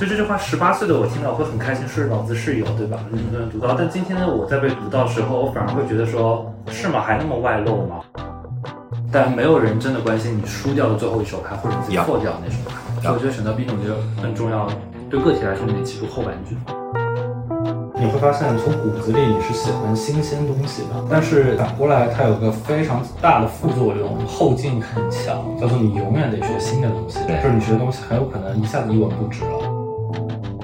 就这句话，十八岁的我听到会很开心，是老子是有，对吧？很多人读到，但今天的我在被读到时候，我反而会觉得说，是吗？还那么外露吗？但没有人真的关心你输掉的最后一手牌，或者自己错掉的那手牌。所以我觉得选择 B 种就很重要，对个体来说，你得记住后半句。你会发现，从骨子里你是喜欢新鲜东西的，但是反过来，它有个非常大的副作用，后劲很强，叫做你永远得学新的东西，就是你学的东西很有可能一下子一文不值了。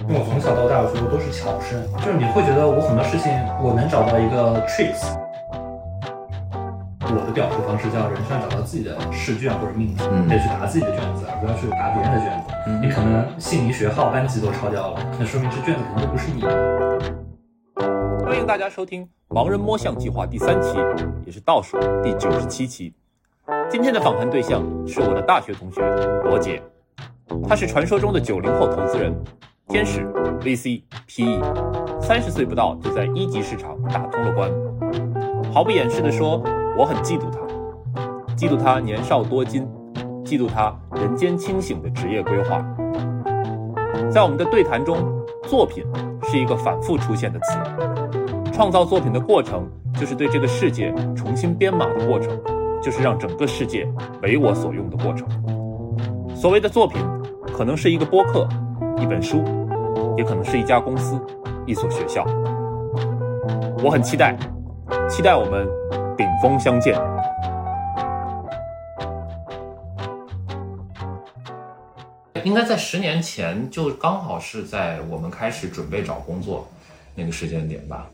因为我从小到大我觉得都是巧生，就是你会觉得我很多事情我能找到一个 tricks。我的表述方式叫人需要找到自己的试卷或者命题，得去答自己的卷子，而不要去答别人的卷子。你可能姓名、学号、班级都抄掉了，那说明这卷子肯定不是你的。欢迎大家收听《盲人摸象计划》第三期，也是倒数第九十七期。今天的访谈对象是我的大学同学罗杰，他是传说中的九零后投资人，天使 VC PE，三十岁不到就在一级市场打通了关。毫不掩饰地说，我很嫉妒他，嫉妒他年少多金，嫉妒他人间清醒的职业规划。在我们的对谈中，作品是一个反复出现的词。创造作品的过程，就是对这个世界重新编码的过程，就是让整个世界为我所用的过程。所谓的作品，可能是一个播客、一本书，也可能是一家公司、一所学校。我很期待，期待我们顶峰相见。应该在十年前，就刚好是在我们开始准备找工作那个时间点吧。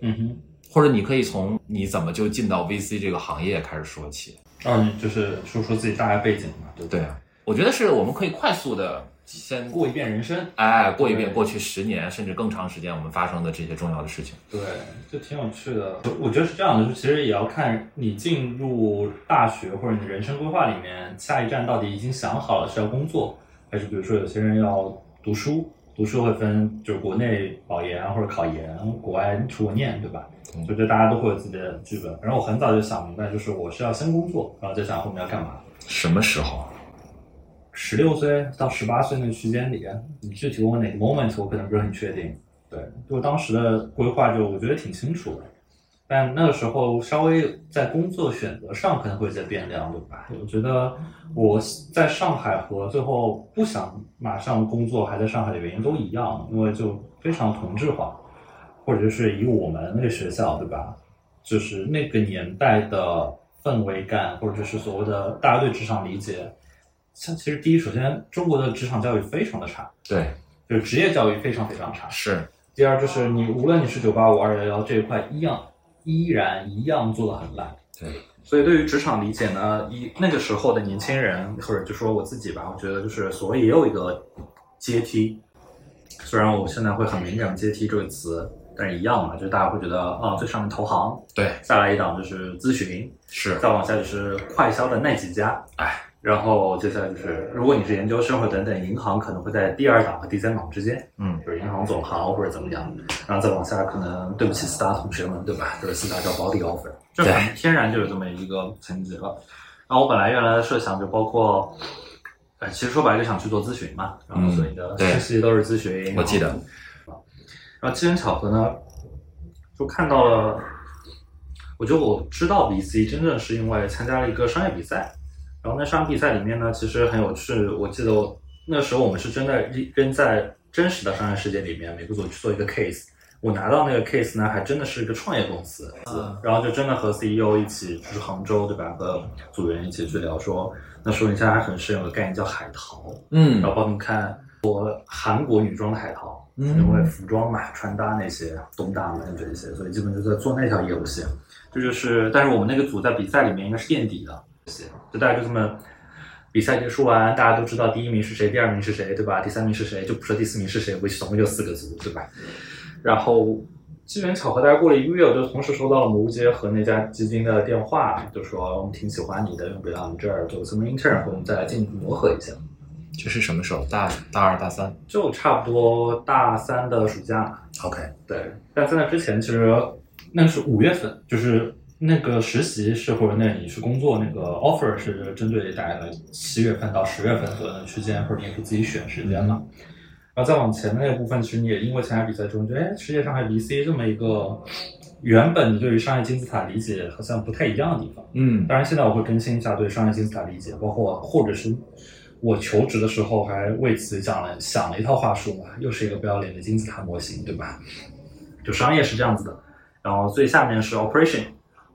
嗯哼，或者你可以从你怎么就进到 VC 这个行业开始说起。嗯，就是说说自己大概背景嘛，对不对？对啊，我觉得是我们可以快速的先过一遍人生，哎，过一遍过去十年甚至更长时间我们发生的这些重要的事情。对，就挺有趣的。我觉得是这样的，就其实也要看你进入大学或者你的人生规划里面，下一站到底已经想好了是要工作，还是比如说有些人要读书。读书会分，就是国内保研或者考研，国外出国念，对吧？就这大家都会有自己的剧本。然后我很早就想明白，就是我是要先工作，然后再想后面要干嘛。什么时候？十六岁到十八岁那个区间里，你具体问我哪个 moment，我可能不是很确定。对，就当时的规划，就我觉得挺清楚的。但那个时候稍微在工作选择上可能会在变量，对吧？我觉得我在上海和最后不想马上工作还在上海的原因都一样，因为就非常同质化，或者就是以我们那个学校，对吧？就是那个年代的氛围感，或者就是所谓的大家对职场理解，像其实第一，首先中国的职场教育非常的差，对，就是职业教育非常非常差。是。第二就是你无论你是九八五二幺幺这一块一样。依然一样做的很烂，对，所以对于职场理解呢，一那个时候的年轻人，或者就说我自己吧，我觉得就是所谓也有一个阶梯，虽然我现在会很敏感阶梯这个词，但是一样嘛，就大家会觉得啊，最上面投行，对，再来一档就是咨询，是，再往下就是快销的那几家，哎。然后接下来就是，如果你是研究生或等等，银行可能会在第二档和第三档之间，嗯，就是银行总行或者怎么样，然后再往下，可能对不起四大同学们，对吧？就是四大叫保底 offer，就很天然就有这么一个层级了。然后我本来原来的设想就包括，呃，其实说白了就想去做咨询嘛，然后所以的实习都是咨询，我记得。然后机缘巧合呢，就看到了，我觉得我知道 VC 真正是因为参加了一个商业比赛。然后那场比赛里面呢，其实很有趣。我记得那时候我们是真的扔在真实的商业世界里面，每个组去做一个 case。我拿到那个 case 呢，还真的是一个创业公司，然后就真的和 CEO 一起，就是杭州对吧？和组员一起去聊说，那时候你现在还很适用个概念叫海淘，嗯，然后帮他们看我韩国女装的海淘，嗯，因为服装嘛，穿搭那些东大门这些，所以基本就在做那条业务线。这就是，但是我们那个组在比赛里面应该是垫底的。就大家就这么比赛结束完，大家都知道第一名是谁，第二名是谁，对吧？第三名是谁，就不说第四名是谁，不总共就四个组，对吧？然后机缘巧合，大概过了一个月，我就同时收到了蘑菇街和那家基金的电话，就说我们挺喜欢你的，要不要我们这儿做个 intern，和我们再来进一步磨合一下。这是什么时候？大大二、大三？就差不多大三的暑假。OK，对。但在那之前，其实那是五月份，就是。那个实习是或者那你是工作那个 offer 是针对大概七月份到十月份左右的区间，或者你可以自己选时间嘛。然后再往前的那个部分，其实你也因为参加比赛中，觉得哎，世界上还有 VC 这么一个原本你对于商业金字塔理解好像不太一样的地方。嗯当然，现在我会更新一下对商业金字塔理解，包括或者是我求职的时候还为此讲了想了一套话术嘛，又是一个不要脸的金字塔模型，对吧？就商业是这样子的，然后最下面是 operation，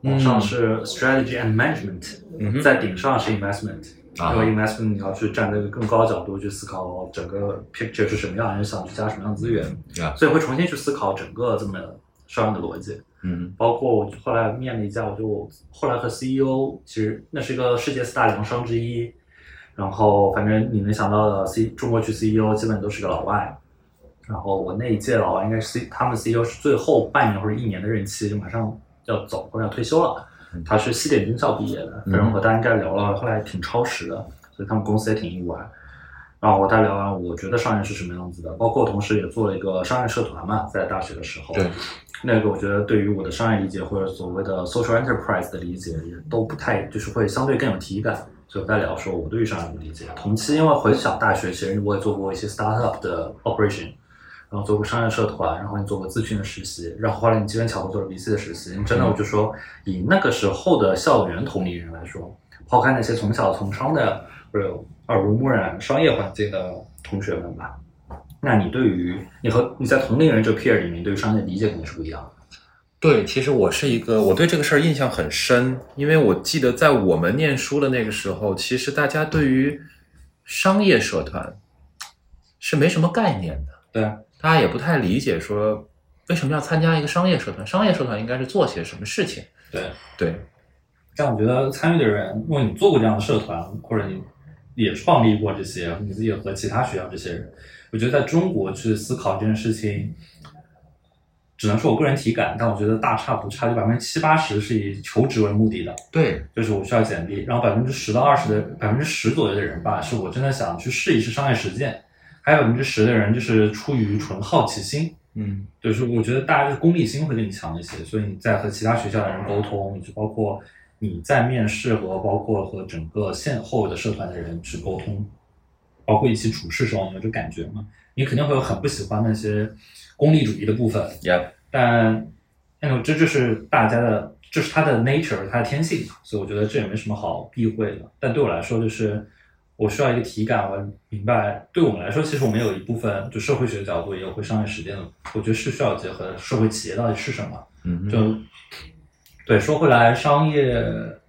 往上是 strategy and management，、嗯在顶上是 investment。啊。因为 investment 你要去站在一个更高的角度去思考整个 picture 是什么样，你想去加什么样的资源所以会重新去思考整个这么商业的逻辑。嗯。包括我后来面了一家，我就后来和 CEO，其实那是一个世界四大粮商之一，然后反正你能想到的 C 中国区 CEO 基本都是个老外，然后我那一届老外应该是 C 他们 CEO 是最后半年或者一年的任期，就马上要走或者要退休了。他是西点军校毕业的，反正和大家应该聊了，后来挺超时的，所以他们公司也挺意外。然后我和他聊完，我觉得商业是什么样子的，包括同时也做了一个商业社团嘛，在大学的时候，对，那个我觉得对于我的商业理解或者所谓的 social enterprise 的理解也都不太，就是会相对更有体感。所以我在聊说我对于商业的理解。同期因为回想大学，其实我也做过一些 startup 的 operation，然后做过商业社团，然后你做过咨询的实习，然后后来你机缘巧合做了 VC 的实习。真的，我就说以那个时候的校园同龄人来说，抛开那些从小从商的或者耳濡目染商业环境的同学们吧，那你对于你和你在同龄人这个 peer 里面对于商业理解肯定是不一样的。对，其实我是一个，我对这个事儿印象很深，因为我记得在我们念书的那个时候，其实大家对于商业社团是没什么概念的，对，大家也不太理解说为什么要参加一个商业社团，商业社团应该是做些什么事情。对，对，但我觉得参与的人，如果你做过这样的社团，或者你也创立过这些，你自己和其他学校这些人，我觉得在中国去思考这件事情，只能说我个人体感，但我觉得大差不差，就百分之七八十是以求职为目的的，对，就是我需要简历，然后百分之十到二十的百分之十左右的人吧，是我真的想去试一试商业实践，还有百分之十的人就是出于纯好奇心，嗯就是我觉得大家就是功利心会更强一些，所以你在和其他学校的人沟通，就包括你在面试和包括和整个现后的社团的人去沟通，包括一起处事时候，你有这感觉嘛？你肯定会有很不喜欢那些功利主义的部分，，Yeah，但那种这就是大家的，这是他的 nature，他的天性，所以我觉得这也没什么好避讳的。但对我来说，就是我需要一个体感，我明白，对我们来说，其实我们有一部分就社会学角度，也有会商业实践的，我觉得是需要结合的社会企业到底是什么。嗯就对，说回来，商业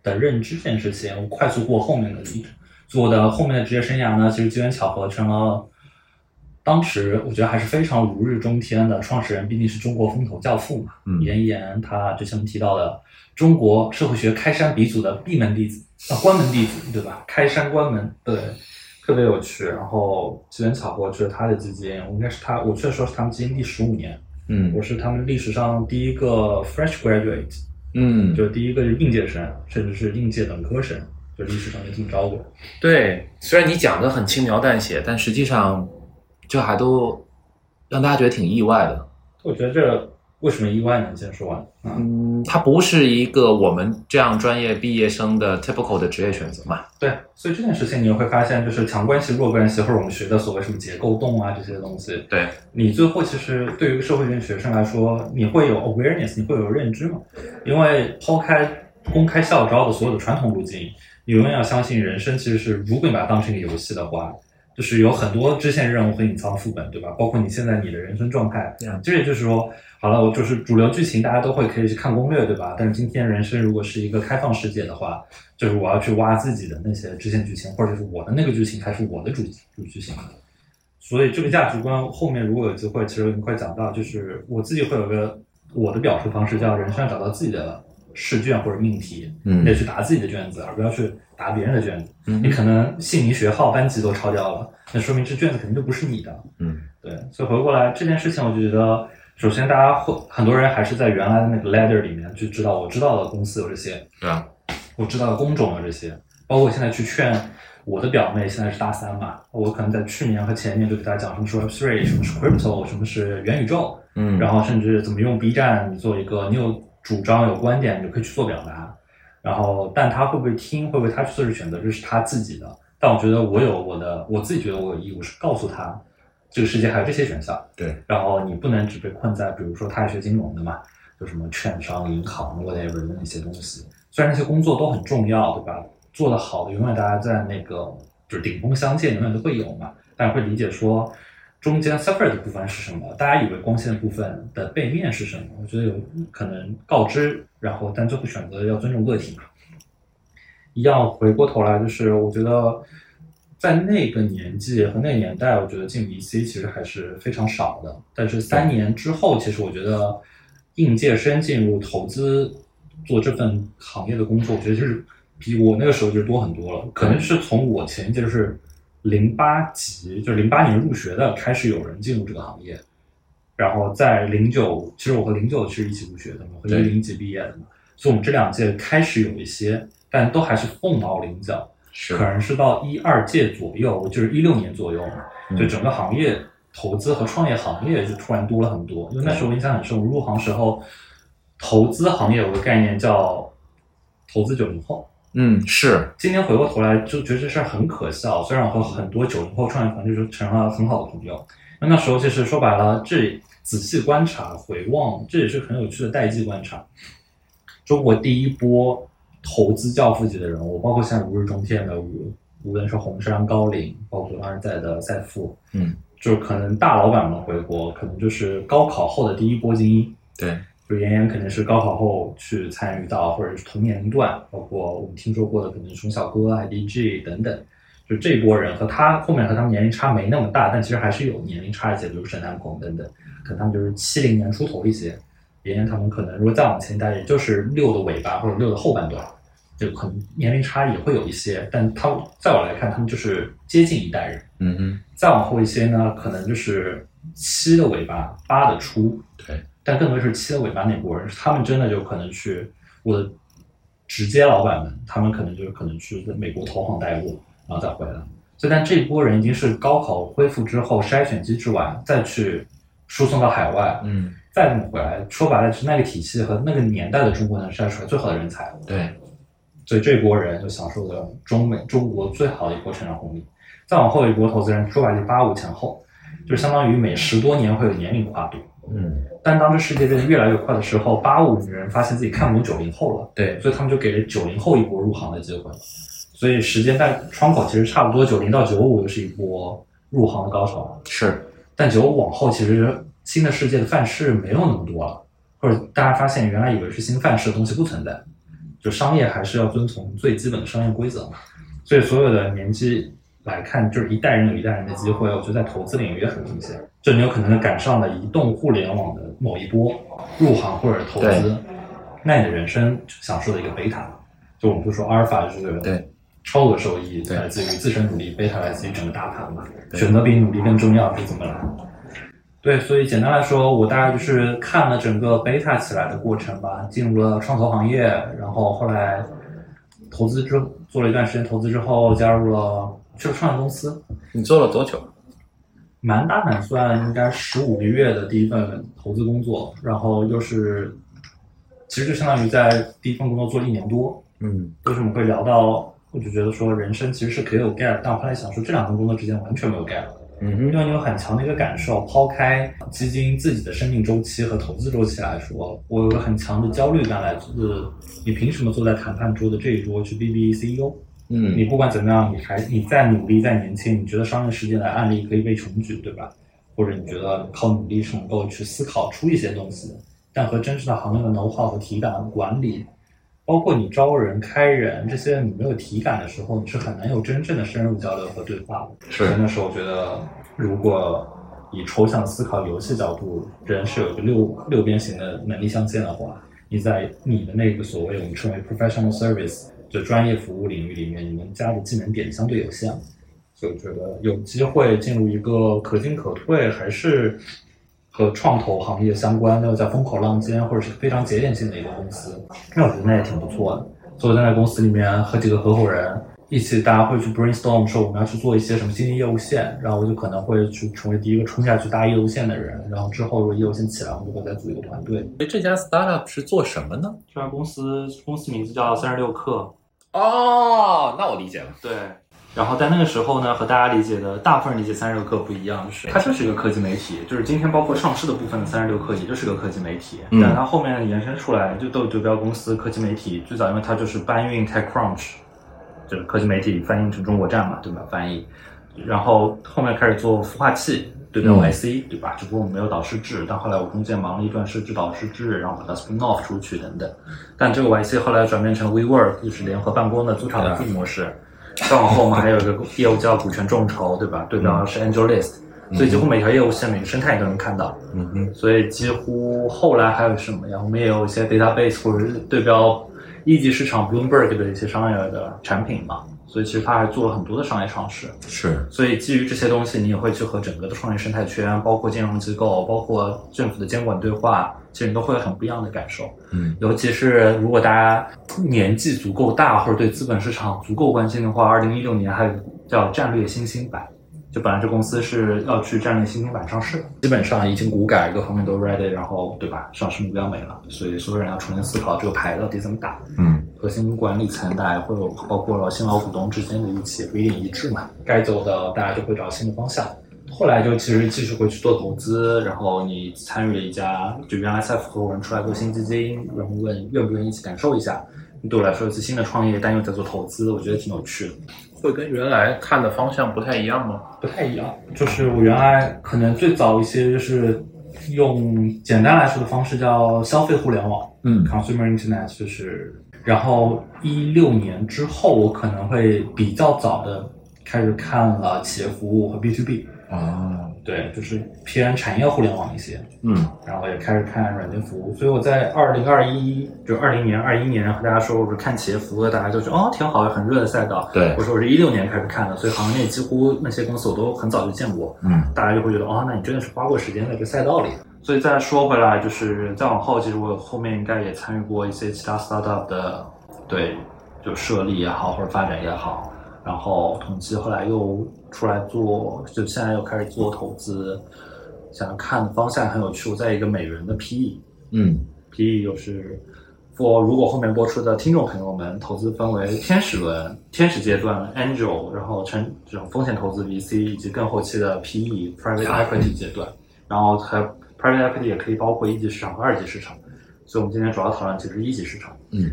的认知这件事情，我快速过后面的例子，做的后面的职业生涯呢，其实机缘巧合成了。当时我觉得还是非常如日中天的，创始人毕竟是中国风投教父嘛，嗯严岩他之前提到的中国社会学开山鼻祖的闭门弟子啊，关门弟子对吧？开山关门，对，特别有趣。然后机缘巧合，就是他的基金，我应该是他，我去的时候是他们基金第十五年，嗯我是他们历史上第一个 fresh graduate，嗯，就是第一个是应届生，甚至是应届本科生，就历史上就这么招过。对，虽然你讲的很轻描淡写，但实际上这还都让大家觉得挺意外的。我觉得这为什么意外呢？你先说完。啊，嗯，它不是一个我们这样专业毕业生的 typical 的职业选择嘛？对，所以这件事情你会发现，就是强关系、弱关系，或者我们学的所谓什么结构洞啊这些东西，对，你最后其实对于一个社会学学生来说，你会有 awareness，你会有认知嘛？因为抛开公开校招的所有的传统路径，你永远要相信人生其实是，如果你把它当成一个游戏的话，就是有很多支线任务和隐藏副本，对吧？包括你现在你的人生状态 Yeah，这也就是说，好了，我就是主流剧情大家都会可以去看攻略，对吧？但是今天人生如果是一个开放世界的话，就是我要去挖自己的那些支线剧情，或者是我的那个剧情才是我的主主剧情。所以这个价值观后面如果有机会，其实你会讲到，就是我自己会有个我的表述方式，叫人生要找到自己的试卷或者命题，嗯。得去答自己的卷子，而不要去答别人的卷子。嗯。你可能姓名、学号、班级都抄掉了，那说明这卷子肯定就不是你的。嗯。对，所以回过来这件事情，我就觉得，首先大家会很多人还是在原来的那个 ladder 里面就知道，我知道的公司有这些，对啊，我知道的工种有这些，包括我现在去劝我的表妹，现在是大三嘛，我可能在去年和前年就给大家讲什么是 Web Three，什么是 Crypto，什么是元宇宙，嗯，然后甚至怎么用 B 站，做一个，你有主张有观点，你就可以去做表达。然后，但他会不会听，会不会他去做这选择，这是他自己的。但我觉得我有我的，我自己觉得我有义务是告诉他，这个世界还有这些选项。对，然后你不能只被困在，比如说他是学金融的嘛，就什么券商、银行 whatever 的那些东西。虽然那些工作都很重要，对吧？做得好的，永远大家在那个就是顶峰相见，永远都会有嘛。但会理解说，中间 suffer 的部分是什么？大家以为光线部分的背面是什么？我觉得有可能告知，然后但最后选择要尊重个体嘛。一样回过头来，就是我觉得在那个年纪和那个年代，我觉得进 VC 其实还是非常少的。但是三年之后，其实我觉得应届生进入投资做这份行业的工作，我觉得就是比我那个时候就多很多了。可能是从我前一届就是零八级，就是零八年入学的，开始有人进入这个行业。然后在零九，其实我和零九是一起入学的嘛，和一零级毕业的嘛，所以我们这两届开始有一些。但都还是凤毛麟角，是可能是到一二届左右，就是一六年左右，就整个行业投资和创业行业就突然多了很多。因为那时候我印象很深，我入行时候，投资行业有个概念叫投资九零后。嗯，是。今天回过头来就觉得这事儿很可笑。虽然我和很多九零后创业团队就成了很好的朋友，那那时候其实说白了，这仔细观察回望，这也是很有趣的代际观察。中国第一波。投资教父级的人物，包括像如日中天的无，无论是红杉、高瓴，包括当时在的赛富，嗯，就是可能大老板们回国，可能就是高考后的第一波精英。对，就妍妍可能是高考后去参与到，或者是同年龄段，包括我们听说过的，可能熊小哥、IDG 等等，就这波人和他后面和他们年龄差没那么大，但其实还是有年龄差一些，比如沈南鹏等等，可能他们就是七零年出头一些。妍妍他们可能如果再往前一代，也就是六的尾巴或者六的后半段，就可能年龄差也会有一些。但他在我来看，他们就是接近一代人。嗯嗯。再往后一些呢，可能就是七的尾巴，八的初。对。但更多是七的尾巴那波人，他们真的就可能去我的直接老板们，他们可能就是可能去美国投行待过，然后再回来。所以，但这波人已经是高考恢复之后筛选机制完，再去输送到海外。嗯。再这么回来，说白了是那个体系和那个年代的中国能筛出来最好的人才。对，所以这波人就享受了中美中国最好的一波成长红利。再往后一波投资人，说白了八五前后，就相当于每十多年会有年龄跨度。嗯。但当这世界变得越来越快的时候，八五人发现自己看不懂九零后了。对。所以他们就给了九零后一波入行的机会。所以时间在窗口其实差不多，九零到九五又是一波入行的高潮。是。但九五往后其实。新的世界的范式没有那么多了，或者大家发现原来以为是新范式的东西不存在，就商业还是要遵从最基本的商业规则嘛。所以所有的年纪来看，就是一代人有一代人的机会。我觉得在投资领域也很明显，就你有可能赶上了移动互联网的某一波入行或者投资，那你的人生享受的一个贝塔，就我们不说阿尔法就是对超额收益来自于自身努力，贝塔来自于整个大盘嘛。选择比努力更重要是怎么来？对，所以简单来说，我大概就是看了整个 beta 起来的过程吧，进入了创投行业，然后后来投资之做了一段时间投资之后，加入了去了创业公司。你做了多久？满打满算应该十五个月的第一份投资工作，然后又是其实就相当于在第一份工作做了一年多。嗯，为什么会聊到？我就觉得说人生其实是可以有 gap，但我后来想说这两份工作之间完全没有 gap。嗯，因为你有很强的一个感受，抛开基金自己的生命周期和投资周期来说，我有个很强的焦虑感，来自你凭什么坐在谈判桌的这一桌去逼逼 CEO？嗯，你不管怎么样，你还你再努力再年轻，你觉得商业世界的案例可以被重举，对吧？或者你觉得靠努力是能够去思考出一些东西，但和真实的行业的 know how 和体感管理。包括你招人、开人这些，你没有体感的时候，你是很难有真正的深入交流和对话的。是那时候我觉得，如果以抽象思考游戏角度，人是有一个六六边形的能力象限的话，你在你的那个所谓我们称为 professional service 就专业服务领域里面，你们加的技能点相对有限，所以我觉得有机会进入一个可进可退，还是。和创投行业相关，又在风口浪尖或者是非常节点性的一个公司，那我觉得那也挺不错的。所以在那公司里面和几个合伙人一起，大家会去 brainstorm 说我们要去做一些什么新的业务线，然后我就可能会去成为第一个冲下去搭业务线的人。然后之后如果业务线起来，我们就会再组一个团队。所以这家 startup 是做什么呢？这家公司公司名字叫三十六氪。哦，那我理解了。对，然后在那个时候呢，和大家理解的大部分人理解三十六氪不一样，就是它就是一个科技媒体，就是今天包括上市的部分的三十六氪，也就是个科技媒体。嗯但它后面延伸出来，就豆对标公司科技媒体，最早因为它就是搬运 TechCrunch，就是科技媒体翻译成中国站嘛，对吧？翻译，然后后面开始做孵化器，对标嗯 YC，、对吧？只不过我们没有导师制，但后来我中间忙了一段设置导师制，然后把它 spin off 出去等等。但这个 YC 后来转变成 WeWork，就是联合办公的租场的 B 模式。再往后我们还有一个业务叫股权众筹，对吧？对标是 AngelList，、所以几乎每条业务线、每个生态你都能看到。嗯哼，所以几乎后来还有什么呀？我们也有一些 database 或者是对标一级市场 Bloomberg 的一些商业的产品嘛。所以其实他还做了很多的商业尝试。是，所以基于这些东西，你也会去和整个的创业生态圈，包括金融机构，包括政府的监管对话，其实你都会有很不一样的感受。嗯尤其是如果大家年纪足够大，或者对资本市场足够关心的话，二零一六年还有叫战略新兴板，就本来这公司是要去战略新兴板上市，基本上已经股改各方面都 ready，然后对吧？上市目标没了，所以所有人要重新思考这个牌到底怎么打。嗯核心管理层大家会有包括了新老股东之间的预期也不一定一致嘛，该走的大家就会找新的方向。后来就其实继续回去做投资，然后你参与了一家，就原来赛富合伙人出来做新基金，然后问愿不愿意一起感受一下。对我来说，一次新的创业，但又在做投资，我觉得挺有趣的。会跟原来看的方向不太一样吗？不太一样。就是我原来可能最早一些就是用简单来说的方式叫消费互联网嗯，consumer internet，就是然后一六年之后，我可能会比较早的开始看了企业服务和 B to B，啊，对，就是偏产业互联网一些。嗯然后也开始看软件服务，所以我在二零二一，就二零年、二一年和大家说我是看企业服务的，大家就说哦挺好，很热的赛道。对我说我是一六年开始看的，所以行业内几乎那些公司我都很早就见过。嗯大家就会觉得哦，那你真的是花过时间在这个赛道里。所以再说回来，就是再往后，其实我后面应该也参与过一些其他 startup 的，对，就设立也好或者发展也好，然后同期后来又出来做，就现在又开始做投资，想看的方向很有趣。我在一个美元的 PE，嗯 PE 又是 for 如果后面播出的听众朋友们，投资分为天使轮、天使阶段 Angel，然后成这种风险投资 VC 以及更后期的 PE Private Equity 阶段，然后还有 Private Equity 也可以包括一级市场和二级市场，所以我们今天主要讨论其实是一级市场。嗯，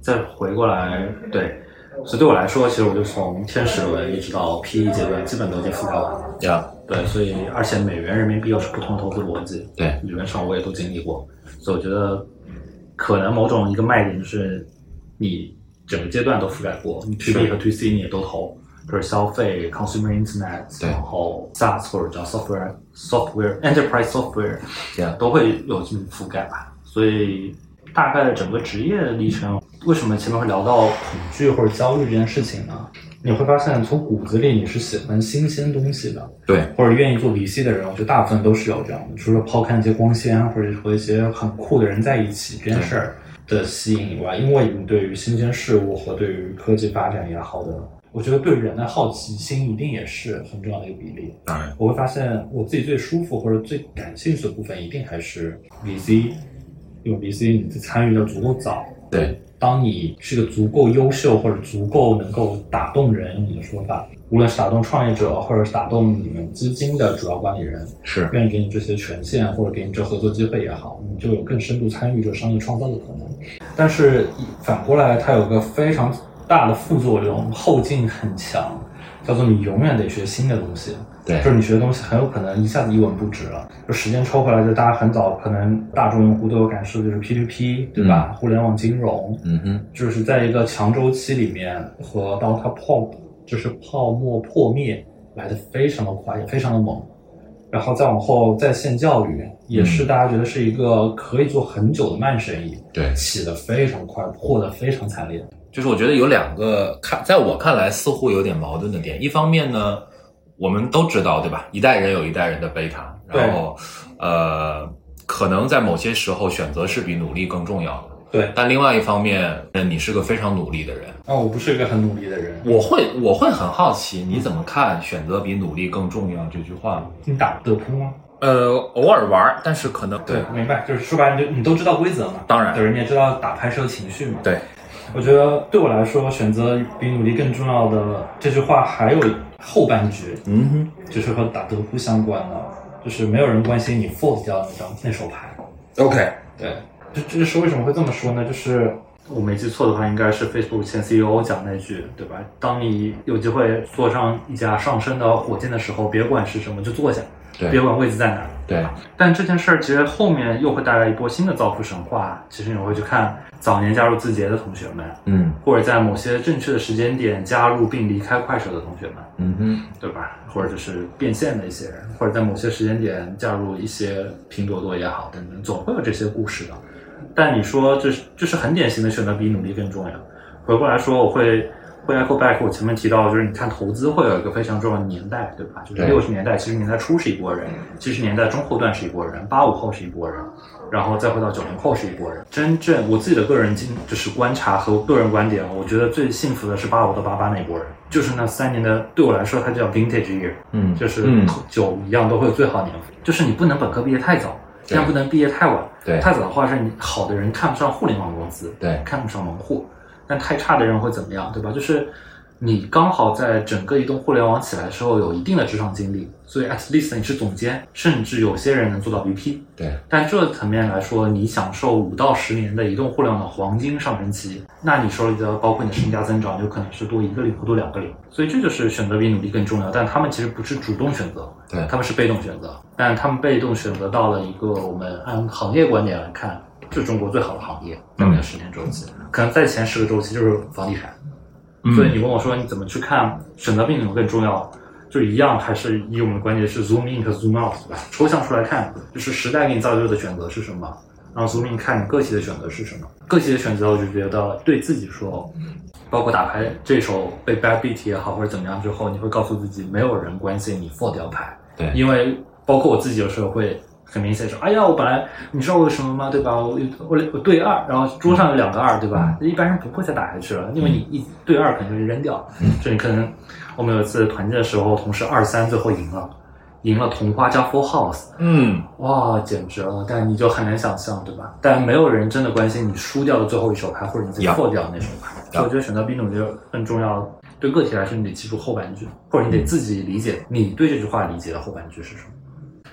再回过来，对，所以对我来说，其实我就从天使轮一直到 PE 阶段，基本都已经覆盖完了。呀，对，所以而且美元、人民币又是不同投资逻辑，对，理论上我也都经历过，所以我觉得可能某种一个卖点就是你整个阶段都覆盖过，你 to B 和 to C 你也都投，就是消费、consumer internet，然后 SaaS 或者叫 software software enterprise software，呀都会有这么覆盖吧。所以大概的整个职业历程，为什么前面会聊到恐惧或者焦虑这件事情呢？你会发现从骨子里你是喜欢新鲜东西的，对，或者愿意做 VC 的人，我觉得大部分都是有这样的，除了抛开那些光鲜或者和一些很酷的人在一起这件事儿的吸引以外，因为你对于新鲜事物和对于科技发展也好的，我觉得对人的好奇心一定也是很重要的一个比例。当然，我会发现我自己最舒服或者最感兴趣的部分，一定还是 VC，因为 VC 你参与的足够早，对，当你是个足够优秀或者足够能够打动人，你的说法，无论是打动创业者，或者是打动你们基金的主要管理人，是，愿意给你这些权限或者给你这合作机会也好，你就有更深度参与这个商业创造的可能。但是反过来，它有个非常大的副作用，后劲很强，叫做你永远得学新的东西。对就是你学的东西很有可能一下子一文不值了。就时间抽回来，就大家很早可能大众用户都有感受，就是 P2P，对吧？互联网金融，嗯哼，就是在一个强周期里面和当它泡就是泡沫破灭来的非常的快，也非常的猛。然后再往后，在线教育也是大家觉得是一个可以做很久的慢生意，对，起得非常快，破得非常惨烈。就是我觉得有两个看，在我看来似乎有点矛盾的点。一方面呢，我们都知道，对吧？一代人有一代人的贝塔，然后呃，可能在某些时候选择是比努力更重要的。对，但另外一方面，你是个非常努力的人，啊，我不是一个很努力的人，我会我会很好奇，你怎么看“选择比努力更重要”这句话？你打德扑吗？呃，偶尔玩儿，但是可能对明白，就是说白了，你就你都知道规则嘛。当然对，你也知道打牌是有情绪嘛。对，我觉得对我来说，选择比努力更重要的这句话还有后半句，嗯哼，就是和打德扑相关的，就是没有人关心你 fold 掉那张那手牌。OK，对，这这是为什么会这么说呢？就是我没记错的话，应该是 Facebook 前 CEO 讲那句，对吧？当你有机会坐上一架上升的火箭的时候，别管是什么，就坐下，对别管位置在哪。对，但这件事儿其实后面又会带来一波新的造富神话。其实你会去看早年加入字节的同学们，嗯或者在某些正确的时间点加入并离开快手的同学们，嗯哼，对吧？或者就是变现的一些人，或者在某些时间点加入一些拼多多也好等等，总会有这些故事的。但你说这是这是很典型的选择比努力更重要。回过来说，我会会 echo back 我前面提到，就是你看投资会有一个非常重要的年代，对吧？就是对六十年代、七十年代初是一波人，七十年代中后段是一波人，八五后是一波人，然后再回到九零后是一波人。真正我自己的个人经就是观察和个人观点，我觉得最幸福的是八五到八八那波人，就是那三年的，对我来说它叫 vintage year，嗯就是嗯酒一样都会有最好的年份，就是你不能本科毕业太早，对但不能毕业太晚。对太早的话是你好的人看不上互联网公司，对看不上门户，但太差的人会怎么样，对吧？就是你刚好在整个移动互联网起来的时候有一定的职场经历，所以 at least 你是总监，甚至有些人能做到 VP。对，但这层面来说，你享受五到十年的移动互联网的黄金上升期，那你手里的包括你的身价增长，有可能是多一个零或多两个零。所以这就是选择比努力更重要。但他们其实不是主动选择，对他们是被动选择，但他们被动选择到了一个我们按行业观点来看，是中国最好的行业，在那个十年周期，可能在前十个周期就是房地产。嗯所以你问我说你怎么去看选择比努力更重要，就一样，还是以我们的观点是 zoom in 和 zoom out，对吧？抽象出来看，就是时代给你造就的选择是什么，然后 zoom in 看你个体的选择是什么。个体的选择，我就觉得对自己说，包括打牌这手被 bad beat 也好，或者怎么样之后，你会告诉自己，没有人关心你 fold 掉牌，对因为包括我自己有时候会很明显说，哎呀，我本来你知道为什么吗？对吧？我我我对二，然后桌上有两个二，对吧？一般人不会再打下去了，因为你一对二肯定就扔掉。就你可能我们有一次团建的时候，同事二三最后赢了，赢了同花加 full house，嗯哇，简直了！但你就很难想象，对吧？但没有人真的关心你输掉的最后一手牌，或者你自己呀破掉的那手牌。所以我觉得选择 B 种就更重要。对个体来说，你得记住后半句，或者你得自己理解你对这句话理解的后半句是什么。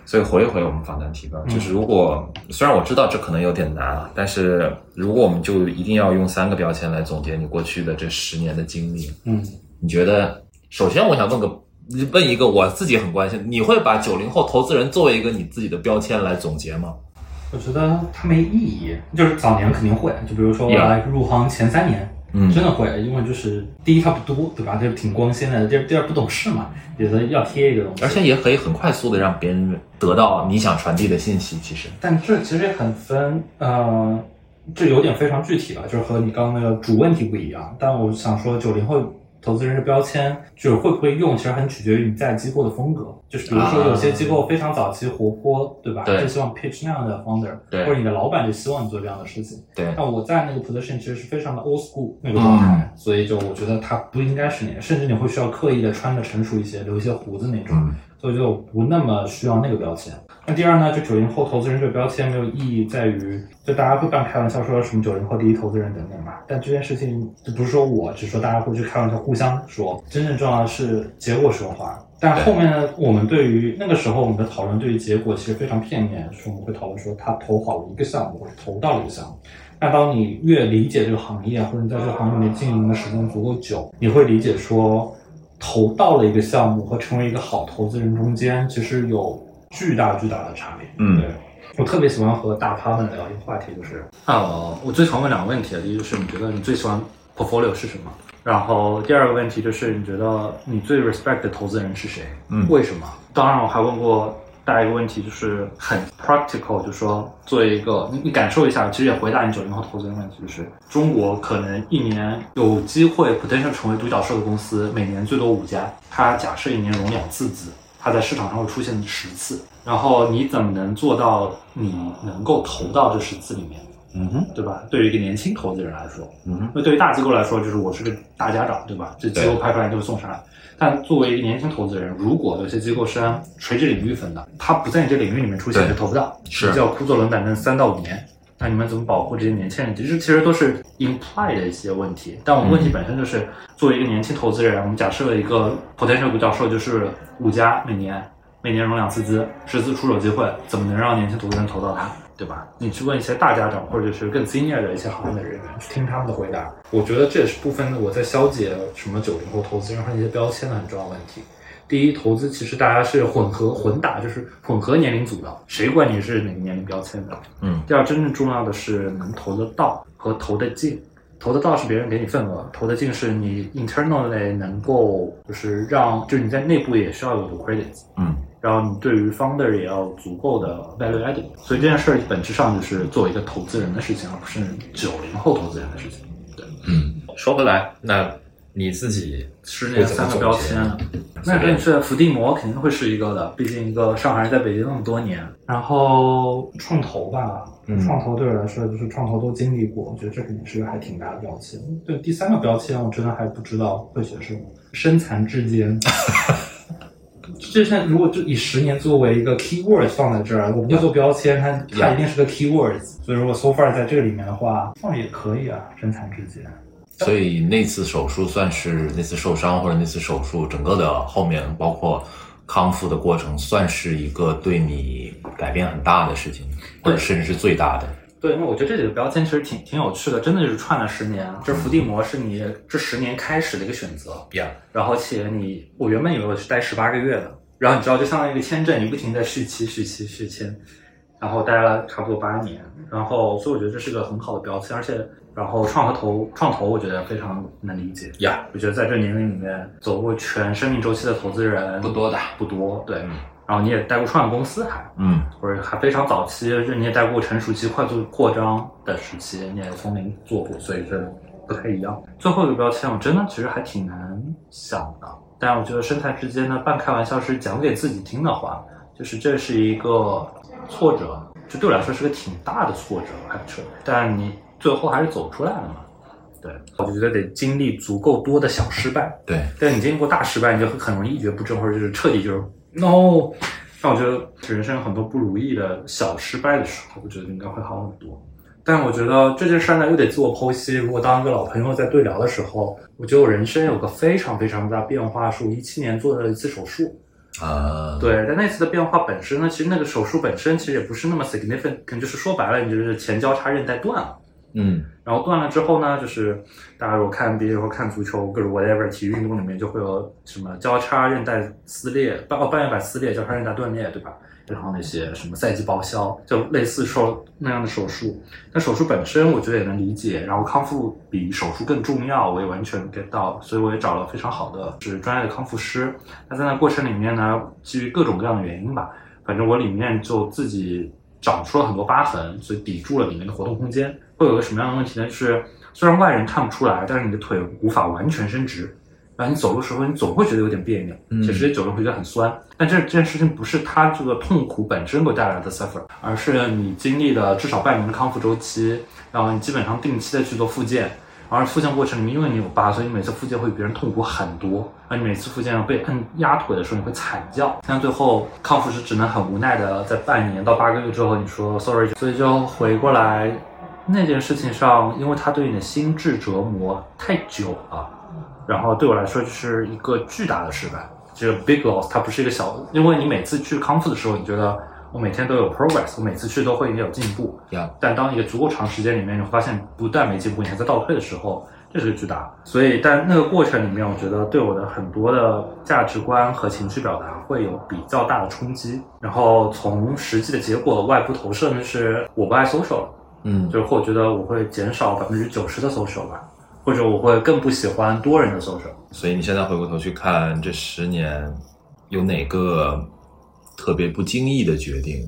所以回一回我们访谈提纲，就是如果虽然我知道这可能有点难啊，但是如果我们就一定要用三个标签来总结你过去的这十年的经历，嗯，你觉得？首先，我想问个问一个我自己很关心，你会把九零后投资人作为一个你自己的标签来总结吗？我觉得它没意义。就是早年肯定会，就比如说我来入行前三年，嗯真的会，因为就是第一它不多，对吧？这挺光鲜的。第二第二不懂事嘛，觉得要贴一个东西。而且也可以很快速的让别人得到你想传递的信息。其实，但这其实也很分，呃，这有点非常具体了，就是和你刚刚那个主问题不一样。但我想说，九零后投资人的标签，就是会不会用，其实很取决于你在机构的风格。就是比如说，有些机构非常早期活泼，对吧？对就希望 pitch 那样的 founder，对或者你的老板就希望你做这样的事情。对但我在那个 position 其实是非常的 old school 那个状态，嗯所以就我觉得它不应该是你，甚至你会需要刻意的穿的成熟一些，留一些胡子那种。嗯所以我觉得我不那么需要那个标签。那第二呢，就九零后投资人这个标签没有意义在于，就大家会半开玩笑说什么九零后第一投资人等等嘛。但这件事情就不是说我，只说大家会去开玩笑，互相说。真正重要的是结果说话。但后面呢，我们对于那个时候我们的讨论对于结果其实非常片面，就是我们会讨论说他投好了一个项目，或者投到了一个项目。那当你越理解这个行业，或者你在这个行业里面经营的时间足够久，你会理解说，投到了一个项目和成为一个好投资人中间，其实有巨大巨大的差别。嗯对我特别喜欢和大咖们聊一个话题，就是啊，我最喜欢问两个问题啊，第一就是你觉得你最喜欢 portfolio 是什么？然后第二个问题就是你觉得你最 respect 的投资人是谁？嗯为什么？当然我还问过大家一个问题，就是很 practical，就是说作为一个你你感受一下，其实也回答你九零后投资人问题，就是中国可能一年有机会 potential 成为独角兽的公司，每年最多五家，它假设一年融两次资，它在市场上会出现十次，然后你怎么能做到你能够投到这十次里面？嗯哼，对吧？对于一个年轻投资人来说，嗯哼，那对于大机构来说，就是我是个大家长，对吧？这机构拍出来就会送上来。但作为一个年轻投资人，如果有些机构是按垂直领域分的，它不在你这领域里面出现，对就投不到，是叫枯坐冷板凳三到五年，那你们怎么保护这些年轻人？其实其实都是 imply 的一些问题。但我们问题本身就是，作为一个年轻投资人，我们假设一个 potential 股教授就是五家，每年每年融两次资，十次出手机会，怎么能让年轻投资人投到它？对吧？你去问一些大家长，或者就是更 senior 的一些行业的人员，去听他们的回答。我觉得这也是部分我在消解什么九零后投资人和一些标签的很重要问题。第一，投资其实大家是混合混打，就是混合年龄组的，谁管你是哪个年龄标签的？嗯。第二，真正重要的是能投得到和投得进。投得到是别人给你份额，投得进是你 internally 能够就是让，就是你在内部也需要有 credits。嗯。然后你对于 founder 也要足够的 value adding。所以这件事儿本质上就是作为一个投资人的事情，而不是九零后投资人的事情。对。嗯。说回来，那。你自己十年三个标签，那跟你说伏地魔肯定会是一个的，毕竟一个上海人在北京那么多年。然后创投吧，创投对我来说就是创投都经历过，我觉得这肯定是个还挺大的标签。对，第三个标签我真的还不知道会写什么，身残志坚。就像如果就以十年作为一个 keyword 放在这儿，我不会做标签，它它一定是个 keywords。所以如果 so far 在这个里面的话，放也可以啊，身残志坚。所以那次手术算是那次受伤或者那次手术整个的后面包括康复的过程，算是一个对你改变很大的事情，或者甚至是最大的。对，那我觉得这几个标签其实挺挺有趣的，真的就是串了十年。这伏地魔是你这十年开始的一个选择，Yeah。然后且你，我原本以为我是待十八个月的，然后你知道就相当于一个签证，你不停在续期、续期、续签，然后待了差不多八年，然后所以我觉得这是个很好的标签，而且。然后创和投创投，我觉得非常能理解呀。我觉得在这年龄里面走过全生命周期的投资人不多的，不多。对，然后你也带过创业公司，还嗯，或者还非常早期，就你也带过成熟期快速扩张的时期，你也从零做过，所以这不太一样。最后一个标签，我真的其实还挺难想的，但我觉得生态之间呢，半开玩笑是讲给自己听的话，就是这是一个挫折，就对我来说是个挺大的挫折，还是，但你。最后还是走出来了嘛？对，我就觉得得经历足够多的小失败。对，但你经历过大失败，你就很容易一蹶不振，或者就是彻底就是 no。但我觉得人生有很多不如意的小失败的时候，我觉得应该会好很多。但我觉得这件事呢，又得自我剖析。如果当一个老朋友在对聊的时候，我觉得我人生有个非常非常大变化，是我一七年做的一次手术。啊，对，但那次的变化本身呢，其实那个手术本身其实也不是那么 significant，就是说白了，你就是前交叉韧带断了。嗯，然后断了之后呢，就是大家如果看，NBA 或看足球，各种 whatever 体育运动里面就会有什么交叉韧带撕裂、半哦半月板撕裂、交叉韧带断裂，对吧？然后那些什么赛季报销，就类似说那样的手术。但手术本身我觉得也能理解，然后康复比手术更重要，我也完全 get 到，所以我也找了非常好的是专业的康复师。那在那过程里面呢，基于各种各样的原因吧，反正我里面就自己长出了很多疤痕，所以抵住了里面的活动空间。会有个什么样的问题呢？就是虽然外人看不出来，但是你的腿无法完全伸直，然后你走路时候你总会觉得有点别扭，其实走路会觉得很酸。但这这件事情不是它这个痛苦本身给带来的 suffer，而是你经历了至少半年的康复周期，然后你基本上定期的去做复健，而复健过程里面因为你有疤，所以你每次复健会比别人痛苦很多，而你每次复健被摁压腿的时候你会惨叫，但最后康复师只能很无奈的在半年到八个月之后你说 sorry，所以就回过来。那件事情上，因为它对你的心智折磨太久了，然后对我来说就是一个巨大的失败，就是 big loss，它不是一个小，因为你每次去康复的时候，你觉得我每天都有 progress，我每次去都会有进步，但当一个足够长时间里面，你会发现不但没进步，你还在倒退的时候，这是个巨大。所以，但那个过程里面，我觉得对我的很多的价值观和情绪表达会有比较大的冲击。然后从实际的结果外部投射呢，是我不爱 social 了。嗯，就是或觉得我会减少百分之九十的 social 吧，或者我会更不喜欢多人的 social。所以你现在回过头去看这十年，有哪个特别不经意的决定，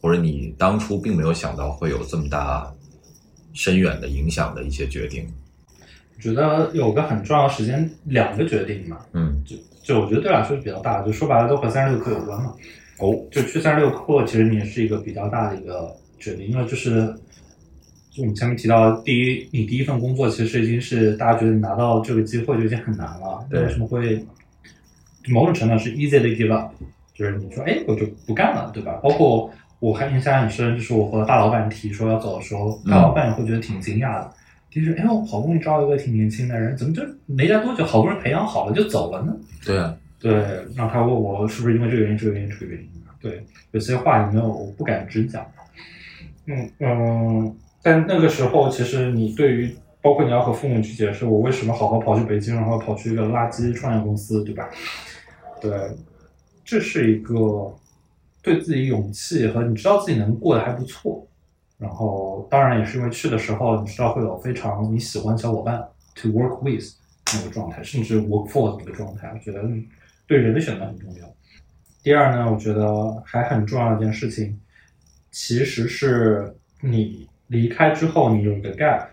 或者你当初并没有想到会有这么大深远的影响的一些决定？我觉得有个很重要的时间，两个决定嘛。嗯，就就我觉得对我来说是比较大，就说白了都和三十六课有关嘛。哦，就去三十六课，其实你也是一个比较大的一个决定，因为就是。就我们前面提到，第一，你第一份工作其实已经是大家觉得拿到这个机会就已经很难了。为什么会某种程度是 easy 的 give up？就是你说，哎，我就不干了，对吧？包括我还印象很深，就是我和大老板提说要走的时候，大老板也会觉得挺惊讶的。其实，哎呦，好不容易招一个挺年轻的人，怎么就没待多久，好不容易培养好了就走了呢？对啊，对，然后他问我是不是因为这个原因，这个原因，这个原因。对，有些话你没有，我不敢直讲。嗯嗯，但那个时候，其实你对于，包括你要和父母去解释我为什么好好跑去北京，然后跑去一个垃圾创业公司，对吧？对，这是一个对自己勇气和你知道自己能过得还不错。然后，当然也是因为去的时候，你知道会有非常你喜欢小伙伴 to work with 那个状态，甚至 work for 那个状态，我觉得对人的选择很重要。第二呢，我觉得还很重要的一件事情，其实是你离开之后，你有一个 gap。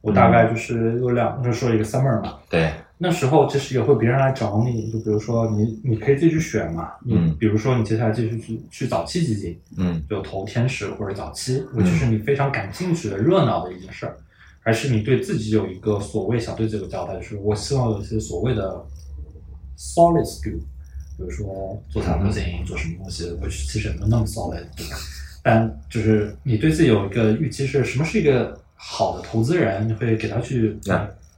我大概就是有两，就说一个 summer 嘛。对。那时候其实也会别人来找你，就比如说你，你可以自己去选嘛。嗯。比如说你接下来继续去去早期基金，嗯，就投天使或者早期，尤其是你非常感兴趣的、热闹的一件事儿，还是你对自己有一个所谓想对自己有交代，就是我希望有一些所谓的 solid skill。比如说做财务经营，做什么东西，我其实也没有那么骚嘞，对吧？但就是你对自己有一个预期，是什么是一个好的投资人，你会给他去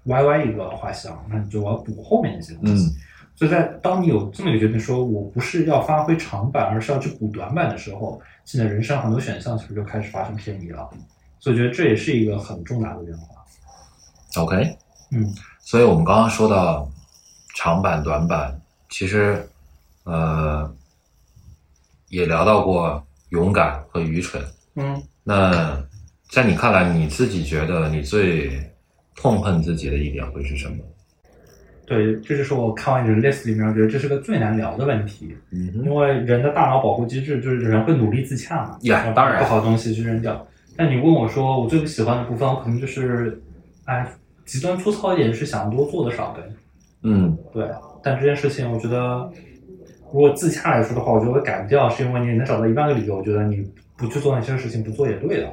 歪歪一个画像，那你就要补后面那些东西。所以在当你有这么一个决定，说我不是要发挥长板，而是要去补短板的时候，现在人生很多选项其实就开始发生偏移了。所以我觉得这也是一个很重大的变化。OK，嗯，所以我们刚刚说到长板、短板，其实。呃，也聊到过勇敢和愚蠢。嗯，那在你看来，你自己觉得你最痛恨自己的一点会是什么？对，这就是我看完你的 list 里面，我觉得这是个最难聊的问题。嗯，因为人的大脑保护机制就是人会努力自洽嘛，呀，当然不好的东西去扔掉。但你问我说我最不喜欢的部分，我可能就是，哎，极端粗糙一点是想多做的少呗。嗯，对。但这件事情，我觉得。如果自洽来说的话，我觉得我改不掉，是因为你能找到一万个理由，我觉得你不去做那些事情，不做也对的。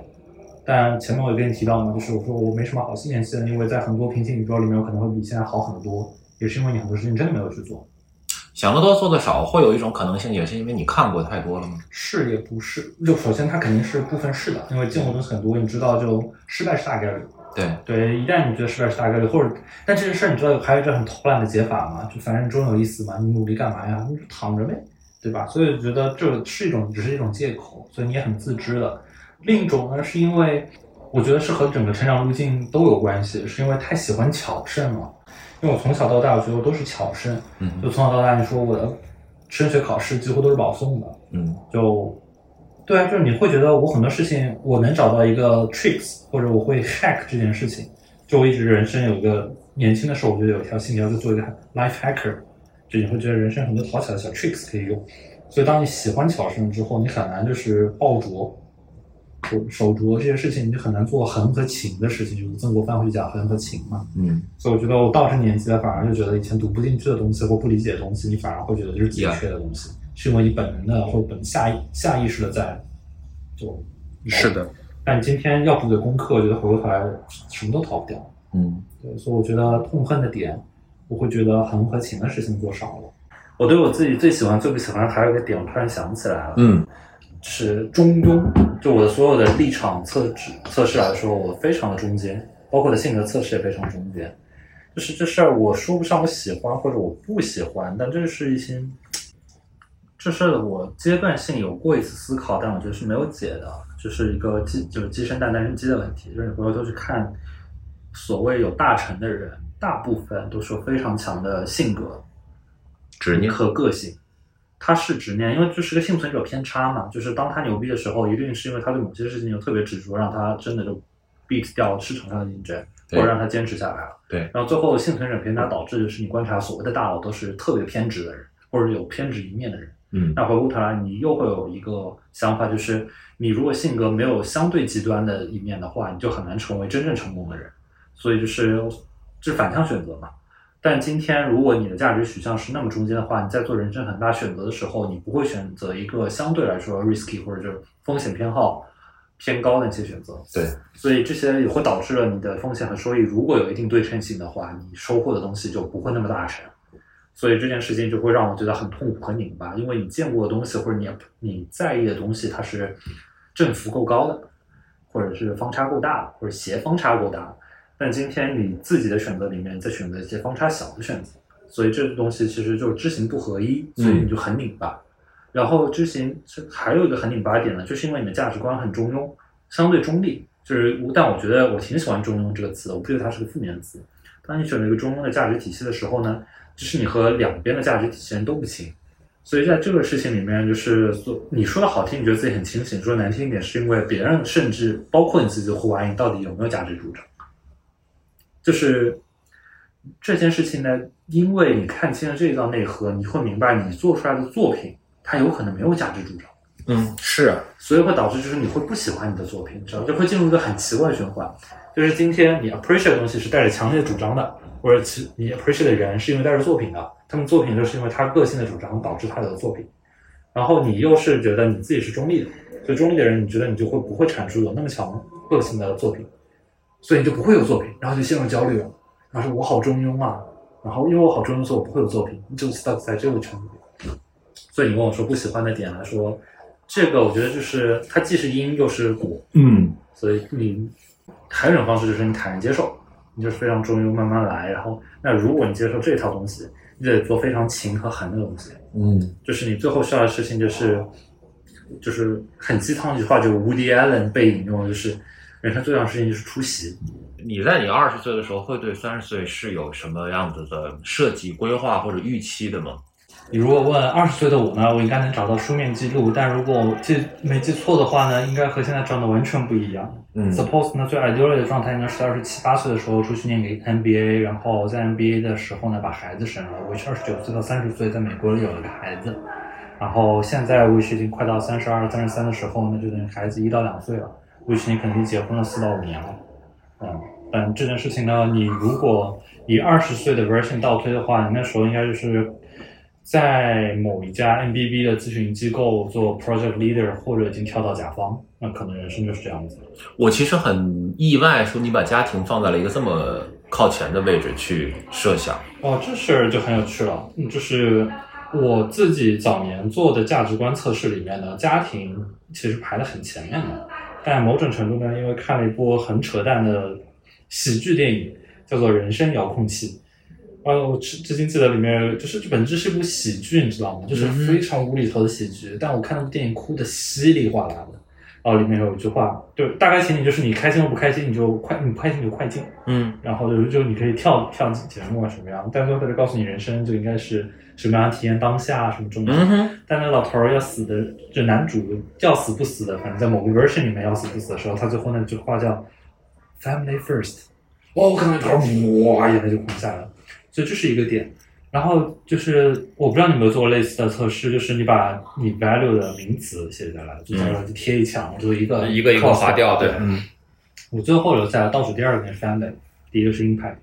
但前面我也跟你提到嘛，就是我说我没什么好心念的，因为在很多平行宇宙里面，我可能会比现在好很多，也是因为你很多事情真的没有去做。想得多，做的少，会有一种可能性，也是因为你看过太多了吗？是也不是，就首先它肯定是部分是的，因为见过东西很多，你知道就失败是大概率。对对，一旦你觉得失败是大概率，或者，但这件事儿你知道还有一个很偷懒的解法嘛？就反正终有一死嘛，你努力干嘛呀？你就躺着呗，对吧？所以我觉得这是一种，只是一种借口，所以你也很自知的。另一种呢，是因为我觉得是和整个成长路径都有关系，是因为太喜欢巧胜了。因为我从小到大，我觉得我都是巧胜，嗯，就从小到大，你说我的升学考试几乎都是保送的，嗯，就。对啊，就是你会觉得我很多事情我能找到一个 tricks，或者我会 hack 这件事情。就我一直人生有一个年轻的时候，我觉得有一条信条，就做一个 life hacker，就你会觉得人生很多讨巧的小 tricks 可以用。所以当你喜欢巧胜之后，你很难就是抱拙，手手镯这些事情，你就很难做横和情的事情。就是曾国藩会讲横和情嘛。嗯。所以我觉得我到这年纪了，反而就觉得以前读不进去的东西或不理解的东西，你反而会觉得就是自己缺的东西。是因为你本能的或者本下意下意识的在做，是的。但今天要补的功课，我觉得回过头来什么都逃不掉。嗯，对，所以我觉得痛恨的点，我会觉得横和情的事情做少了。我对我自己最喜欢、最不喜欢还有一个点，我突然想起来了。嗯，是中庸。就我的所有的立场测试测试来说，我非常的中间，包括的性格测试也非常中间。就是这事儿，我说不上我喜欢或者我不喜欢，但这是一些。这事儿我阶段性有过一次思考，但我觉得是没有解的，就是一个鸡就是鸡生蛋蛋生鸡的问题。就是你回头去看，所谓有大成的人，大部分都是有非常强的性格、执念和个性。他是执念，因为就是个幸存者偏差嘛。就是当他牛逼的时候，一定是因为他对某些事情有特别执着，让他真的就 beat 掉市场上的竞争，或者让他坚持下来了。对。然后最后幸存者偏差导致就是你观察所谓的大佬都是特别偏执的人，或者有偏执一面的人。嗯，那回过头来，你又会有一个想法，就是你如果性格没有相对极端的一面的话，你就很难成为真正成功的人。所以就是是反向选择嘛。但今天如果你的价值取向是那么中间的话，你在做人生很大选择的时候，你不会选择一个相对来说 risky 或者就是风险偏好偏高的一些选择。对，所以这些也会导致了你的风险和收益如果有一定对称性的话，你收获的东西就不会那么大成。所以这件事情就会让我觉得很痛苦、很拧巴，因为你见过的东西或者你你在意的东西，它是振幅够高的，或者是方差够大的，或者斜方差够大。但今天你自己的选择里面再选择一些方差小的选择，所以这个东西其实就是知行不合一，所以你就很拧巴。然后知行还有一个很拧巴点呢，就是因为你的价值观很中庸，相对中立。就是，但我觉得我挺喜欢“中庸”这个词的，我不觉得它是个负面词。当你选择一个中庸的价值体系的时候呢，就是你和两边的价值体系人都不亲。所以在这个事情里面，就是说你说的好听，你觉得自己很清醒；说难听一点，是因为别人甚至包括你自己的户外你到底有没有价值主张？就是这件事情呢，因为你看清了这一道内核，你会明白你做出来的作品，它有可能没有价值主张。嗯，是，所以会导致就是你会不喜欢你的作品，你知道就会进入一个很奇怪的循环。就是今天你 appreciate 的东西是带着强烈主张的，或者其你 appreciate 的人是因为带着作品的，他们作品就是因为他个性的主张导致他的作品。然后你又是觉得你自己是中立的，所以中立的人，你觉得你就会不会产出有那么强个性的作品，所以你就不会有作品，然后就陷入焦虑了。然后说我好中庸啊，然后因为我好中庸，所以我不会有作品，就 stuck 在这个程度。所以你问我说不喜欢的点来说。这个我觉得就是它既是因又是果，嗯，所以你还有一种方式就是你坦然接受，你就是非常中庸，慢慢来。然后，那如果你接受这套东西，你得做非常勤和狠的东西，嗯，就是你最后需要的事情就是就是很鸡汤一句话，就是 Woody Allen 被引用，就是人生最重要的事情就是出席。你在你二十岁的时候会对三十岁是有什么样子的设计规划或者预期的吗？你如果问二十岁的我呢，我应该能找到书面记录，但如果我记没记错的话呢，应该和现在长得完全不一样。嗯，Suppose 呢最 ideal 的状态应该是二十七八岁的时候出去念个 MBA，然后在 MBA 的时候呢把孩子生了。我是二十九岁到三十岁在美国有了个孩子，然后现在我是已经快到三十二、三十三的时候呢，就等于孩子一到两岁了。我是你肯定结婚了四到五年了。嗯，但这件事情呢，你如果以二十岁的 version 倒推的话，你那时候应该就是。在某一家 MBB 的咨询机构做 project leader，或者已经跳到甲方，那可能人生就是这样子。我其实很意外，说你把家庭放在了一个这么靠前的位置去设想。哦，这事儿就很有趣了。嗯，就是我自己早年做的价值观测试里面呢，家庭其实排的很前面的。但某种程度呢，因为看了一部很扯淡的喜剧电影，叫做《人生遥控器》。啊，我至至今记得里面就是本质是一部喜剧，你知道吗？就是非常无厘头的喜剧。但我看那部电影哭的稀里哗啦的。然后里面有一句话，就大概情景就是你开心或不开心，你就快，你不开心你就快进。嗯。然后就就你可以跳跳节目啊什么样，但最后他就告诉你人生就应该是什么样体验当下什么重要。但那老头儿要死的，就男主要死不死的，反正在某个 version 里面要死不死的时候，他最后那句话叫 family first。哇！我看到头儿哇，眼泪就哭下来了。所以这是一个点，然后就是我不知道你有没有做过类似的测试，就是你把你 value 的名词写下来，就在就贴一墙，就一个一个一个划掉，对，嗯。我最后留下来倒数第二个是 family，第一个是 impact。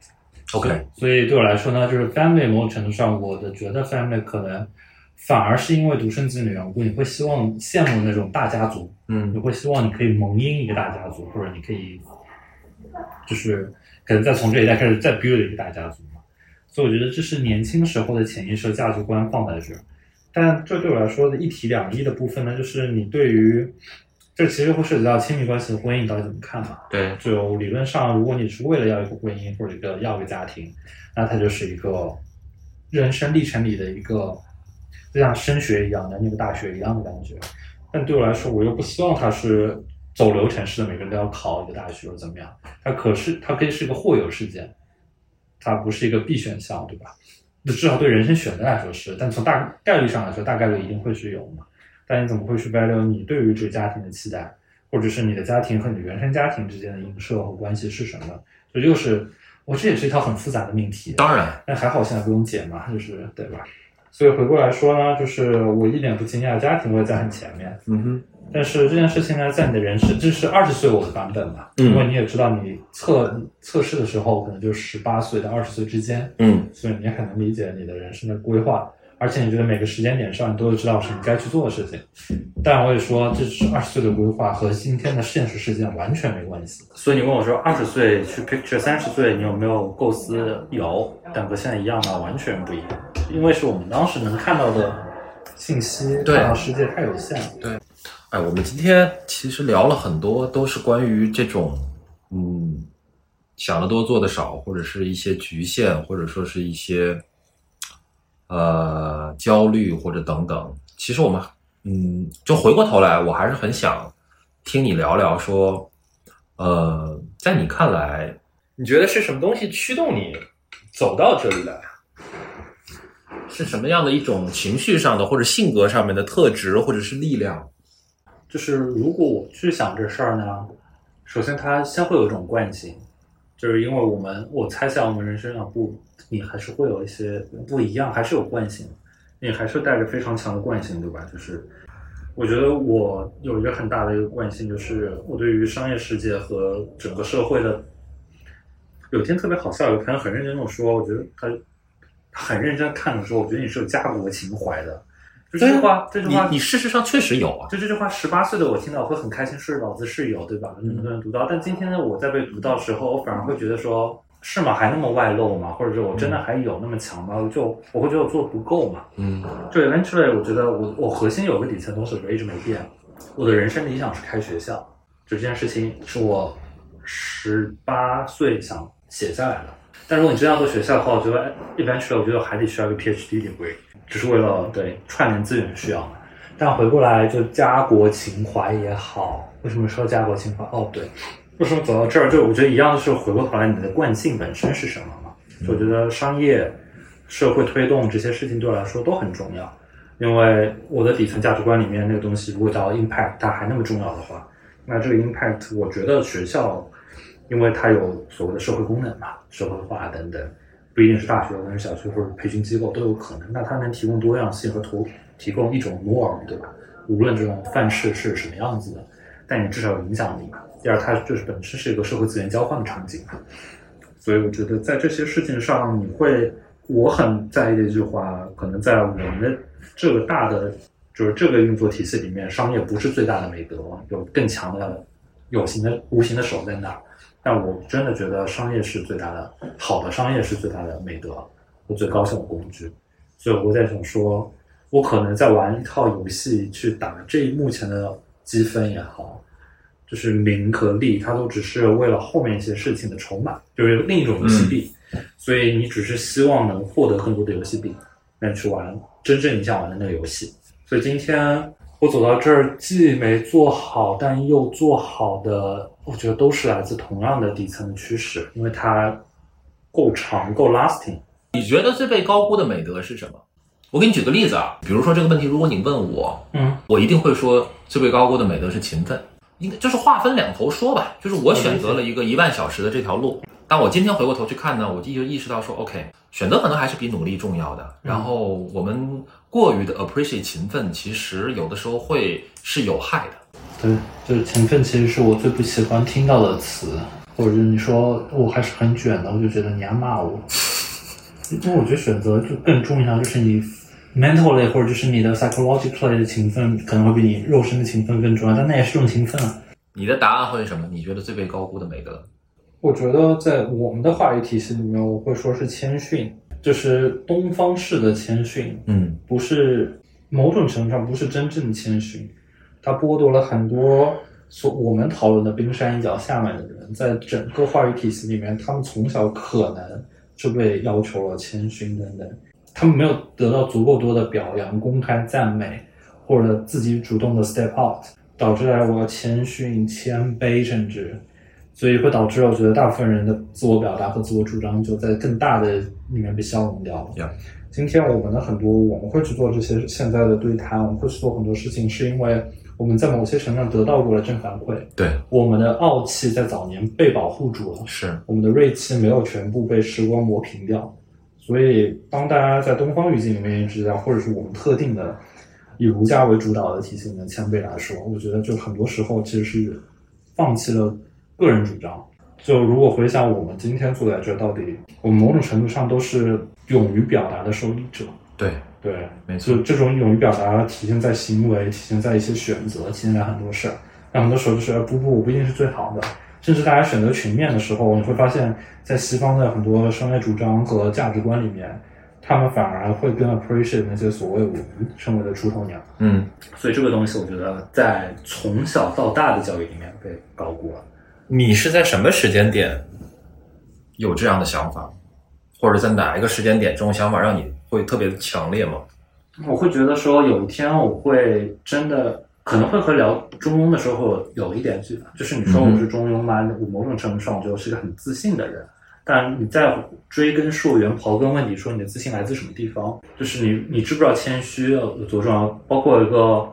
OK，所以对我来说呢，就是 family 某种程度上，我的觉得 family 可能反而是因为独生子女缘故，你会希望羡慕那种大家族，嗯，你会希望你可以蒙阴一个大家族，或者你可以就是可能再从这一代开始再 build 一个大家族。所以我觉得这是年轻时候的潜意识价值观放在这儿，但这对我来说的一体两翼的部分呢，就是你对于这其实会涉及到亲密关系的婚姻到底怎么看嘛？对，就理论上，如果你是为了要一个婚姻或者一个要一个家庭，那它就是一个人生历程里的一个就像升学一样的那个大学一样的感觉。但对我来说，我又不希望它是走流程式的，每个人都要考一个大学或者怎么样。它可是它可以是一个或有事件。它不是一个必选项，对吧？那至少对人生选择来说是，但从大概率上来说，大概率一定会是有嘛。但你怎么会去 value 你对于这个家庭的期待，或者是你的家庭和你的原生家庭之间的映射和关系是什么？所以就是，我这也是一套很复杂的命题。当然，但还好现在不用解嘛，就是对吧？所以回过来说呢，就是我一点不惊讶，家庭会在很前面。嗯哼。但是这件事情呢，在你的人生，这是二十岁我的版本嘛？因为你也知道，你测测试的时候可能就十八岁到二十岁之间，嗯，所以你很能理解你的人生的规划而且你觉得每个时间点上你都知道是你该去做的事情。但我也说，这是二十岁的规划和今天的现实事件完全没关系。所以你问我说，二十岁去 picture 三十岁，你有没有构思？有，但和现在一样吗？完全不一样，因为是我们当时能看到的信息，看到世界太有限了。对，哎，我们今天其实聊了很多，都是关于这种，嗯，想的多做的少，或者是一些局限，或者说是一些。呃，焦虑或者等等，其实我们，嗯，就回过头来，我还是很想听你聊聊，说，呃，在你看来，你觉得是什么东西驱动你走到这里来？是什么样的一种情绪上的或者性格上面的特质，或者是力量？就是如果我去想这事儿呢，首先它先会有一种惯性，就是因为我们，我猜想我们人生啊，不。你还是会有一些不一样，还是有惯性，你还是带着非常强的惯性，对吧？就是我觉得我有一个很大的一个惯性，就是我对于商业世界和整个社会的，有天特别好笑，有朋友很认真跟我说，我觉得他很认真看的时候，我觉得你是有家国情怀的。就这句话，这句话，你事实上确实有啊。就这句话，十八岁的我听到会很开心，是老子是有，对吧？很多人读到，但今天呢，我在被读到时候，我反而会觉得说。是吗？还那么外露吗？或者是我真的还有那么强吗？就我会觉得我做的不够嘛。嗯，就 eventually 我觉得我我核心有个底层东西我一直没变。我的人生理想是开学校，就这件事情是我十八岁想写下来的。但如果你真要做学校的话，我觉得 eventually 我觉得还得需要一个 PhD degree，只是为了对串联资源需要。但回过来就家国情怀也好，为什么说家国情怀？哦，对。为什么走到这儿？就我觉得一样的是回过头来，你的惯性本身是什么嘛？就我觉得商业、社会推动这些事情对我来说都很重要，因为我的底层价值观里面那个东西，如果叫 impact，它还那么重要的话，那这个 impact，我觉得学校，因为它有所谓的社会功能嘛，社会化等等，不一定是大学，可能是小学或者培训机构都有可能。那它能提供多样性和提提供一种 norm，对吧？无论这种范式是什么样子的，但你至少有影响力嘛。第二，它就是本身是一个社会资源交换的场景，所以我觉得在这些事情上，你会我很在意的一句话，可能在我们的这个大的就是这个运作体系里面，商业不是最大的美德，有更强的有形的、无形的手在那儿。但我真的觉得商业是最大的，好的商业是最大的美德和最高效的工具。所以我在想说，我可能在玩一套游戏去打这目前的积分也好。就是名和利，它都只是为了后面一些事情的筹码，就是另一种游戏币，所以你只是希望能获得更多的游戏币，那去玩真正你想玩的那个游戏。所以今天我走到这儿，既没做好，但又做好的，我觉得都是来自同样的底层趋势，因为它够长，够 lasting。你觉得最被高估的美德是什么？我给你举个例子啊，比如说这个问题，如果你问我，嗯，我一定会说最被高估的美德是勤奋。应该就是划分两头说吧，就是我选择了一个一万小时的这条路，但我今天回过头去看呢，我就意识到说，OK，选择可能还是比努力重要的。然后我们过于的 appreciate 勤奋，其实有的时候会是有害的。对，就是勤奋，其实是我最不喜欢听到的词，或者是你说我还是很卷的，我就觉得你要骂我。因为我觉得选择就更重要，就是你。mentally 或者就是你的 psychologically 的勤奋可能会比你肉身的勤奋更重要，但那也是种勤奋啊。你的答案会是什么？你觉得最被高估的美德？我觉得在我们的话语体系里面，我会说是谦逊，就是东方式的谦逊。嗯，不是某种程度上不是真正的谦逊，它剥夺了很多所我们讨论的冰山一角下面的人，在整个话语体系里面，他们从小可能就被要求了谦逊等等。他们没有得到足够多的表扬、公开赞美，或者自己主动的 step out，导致了我要谦逊、谦卑，甚至，所以会导致我觉得大部分人的自我表达和自我主张就在更大的里面被消融掉了。今天我们的很多我们会去做这些现在的对谈，我们会去做很多事情，是因为我们在某些程度上得到过了正反馈。对，我们的傲气在早年被保护住了，是我们的锐气没有全部被时光磨平掉。所以，当大家在东方语境里面知道，或者是我们特定的以儒家为主导的体系里面谦卑来说，我觉得就很多时候其实是放弃了个人主张。就如果回想我们今天坐在这，到底我们某种程度上都是勇于表达的受益者。对，对，没错就这种勇于表达体现在行为，体现在一些选择，体现在很多事儿。但很多时候就是不不，我不一定是最好的。甚至大家选择群面的时候，你会发现在西方的很多商业主张和价值观里面，他们反而会更 appreciate 那些所谓我们称为的出头鸟。嗯，所以这个东西，我觉得在从小到大的教育里面被高估了。你是在什么时间点有这样的想法，或者在哪一个时间点，这种想法让你会特别的强烈吗？我会觉得说，有一天我会真的可能会和聊中庸的时候有一点距离，就是你说我是中庸吗？我某种程度上我就是个很自信的人。但你在追根溯源、刨根问底，说你的自信来自什么地方？就是你，你知不知道谦虚有多重要？包括一个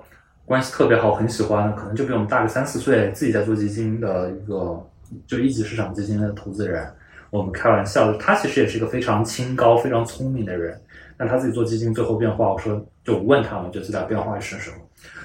关系特别好、很喜欢，可能就比我们大个三四岁，自己在做基金的一个就一级市场基金的投资人，我们开玩笑，他其实也是一个非常清高、非常聪明的人。但他自己做基金最后变化，我说就问他们，就最大变化是什么？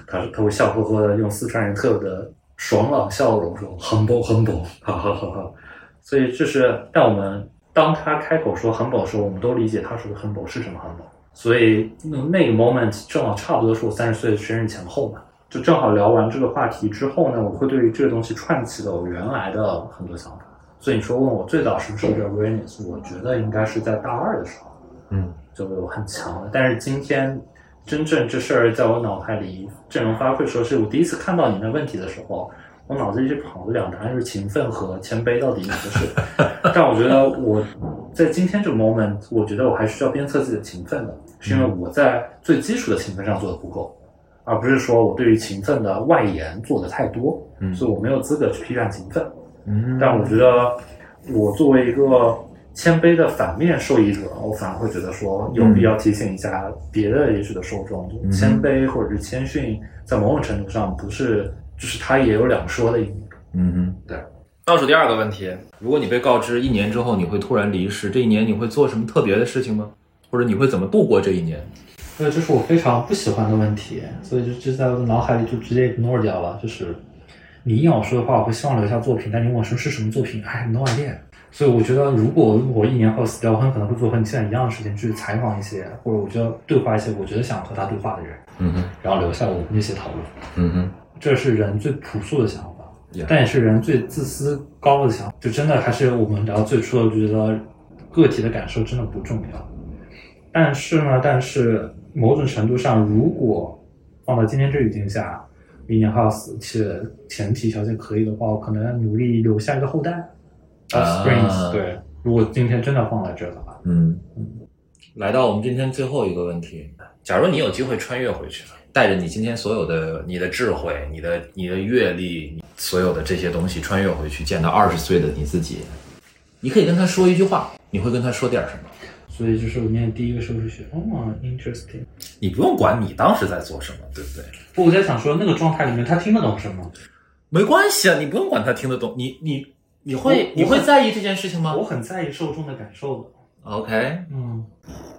他他会笑呵呵的用四川人特有的爽朗笑容说：“humble humble，哈哈哈哈。”所以就是，但我们当他开口说 humble 的时候，我们都理解他说的 humble 是什么 humble。所以那个 moment 正好差不多是我三十岁的生日前后嘛，就正好聊完这个话题之后呢，我会对于这个东西串起了我原来的很多想法。所以你说问我最早什么时候有 awareness，我觉得应该是在大二的时候，嗯，就有很强的。但是今天真正这事儿在我脑海里振聋发聩，说是我第一次看到你那问题的时候。我脑子里就跑了两答案，就是勤奋和谦卑，到底哪个是？但我觉得我在今天这个 moment，我觉得我还需要鞭策自己的勤奋的，是因为我在最基础的勤奋上做的不够，而不是说我对于勤奋的外延做的太多，嗯，所以我没有资格去批判勤奋。嗯，但我觉得我作为一个谦卑的反面受益者，我反而会觉得说有必要提醒一下别的也许的受众，谦卑或者是谦逊，在某种程度上不是。就是他也有两说的一面。嗯哼，对。倒数第二个问题，如果你被告知一年之后你会突然离世，这一年你会做什么特别的事情吗？或者你会怎么度过这一年？呃，这是我非常不喜欢的问题，所以就就在我的脑海里就直接 ignore 掉了。就是你硬要说的话，我会希望留下作品，但你问我说是什么作品，哎，no idea。所以我觉得，如果我一年后死掉，我很可能会做和你现在一样的事情，去采访一些，或者我觉得对话一些我觉得想和他对话的人，嗯哼，然后留下我们那些讨论，嗯哼。这是人最朴素的想法，但也是人最自私高的想法。就真的还是我们聊最初的，就觉得个体的感受真的不重要。但是呢，但是某种程度上，如果放到今天这语境下，一年后要死，且前提条件可以的话，我可能努力留下一个后代。啊，对，如果今天真的放在这的话，嗯嗯。来到我们今天最后一个问题，假如你有机会穿越回去了。带着你今天所有的你的智慧、你的你的阅历、所有的这些东西穿越回去，见到二十岁的你自己，你可以跟他说一句话，你会跟他说点什么？所以就是我念第一个时候是学，哦，interesting。你不用管你当时在做什么，对不对？不我在想说，那个状态里面他听得懂什么？没关系啊，你不用管他听得懂。你你你会你会在意这件事情吗？我很在意受众的感受的。OK，嗯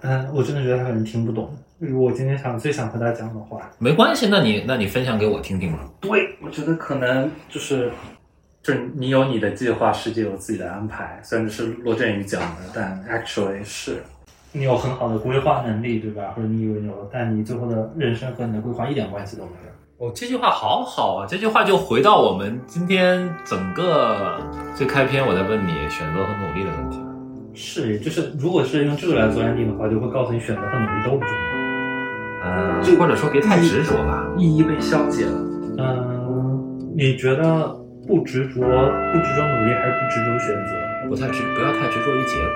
嗯，我真的觉得他可能听不懂。我今天想最想和他讲的话，没关系，那你那你分享给我听听吧。对，我觉得可能就是，就是你有你的计划，世界有自己的安排。虽然是罗振宇讲的，但 actually 是，你有很好的规划能力，对吧？或者你以为有，但你最后的人生和你的规划一点关系都没有。哦，这句话好好啊！这句话就回到我们今天整个最开篇，我在问你选择和努力的问题。是，就是如果是用这个来做安定的话，就会告诉你选择和努力都不重要。呃，或者说别太执着吧，意义被消解了。嗯，你觉得不执着，不执着努力，还是不执着选择？不太执，不要太执着于结果。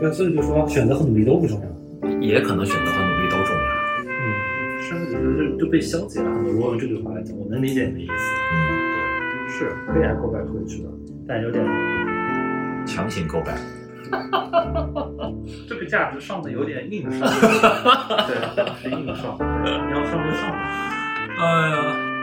对，所以就说选择和努力都不重要，也可能选择和努力。嗯，是就就被消解了。如果用这句话来讲，我能理解你的意思。嗯，对，是可以来购 back 回去的，但有点强行 go back。这个价值上的有点硬上，对，是硬上，你要上就上吧。哎呀。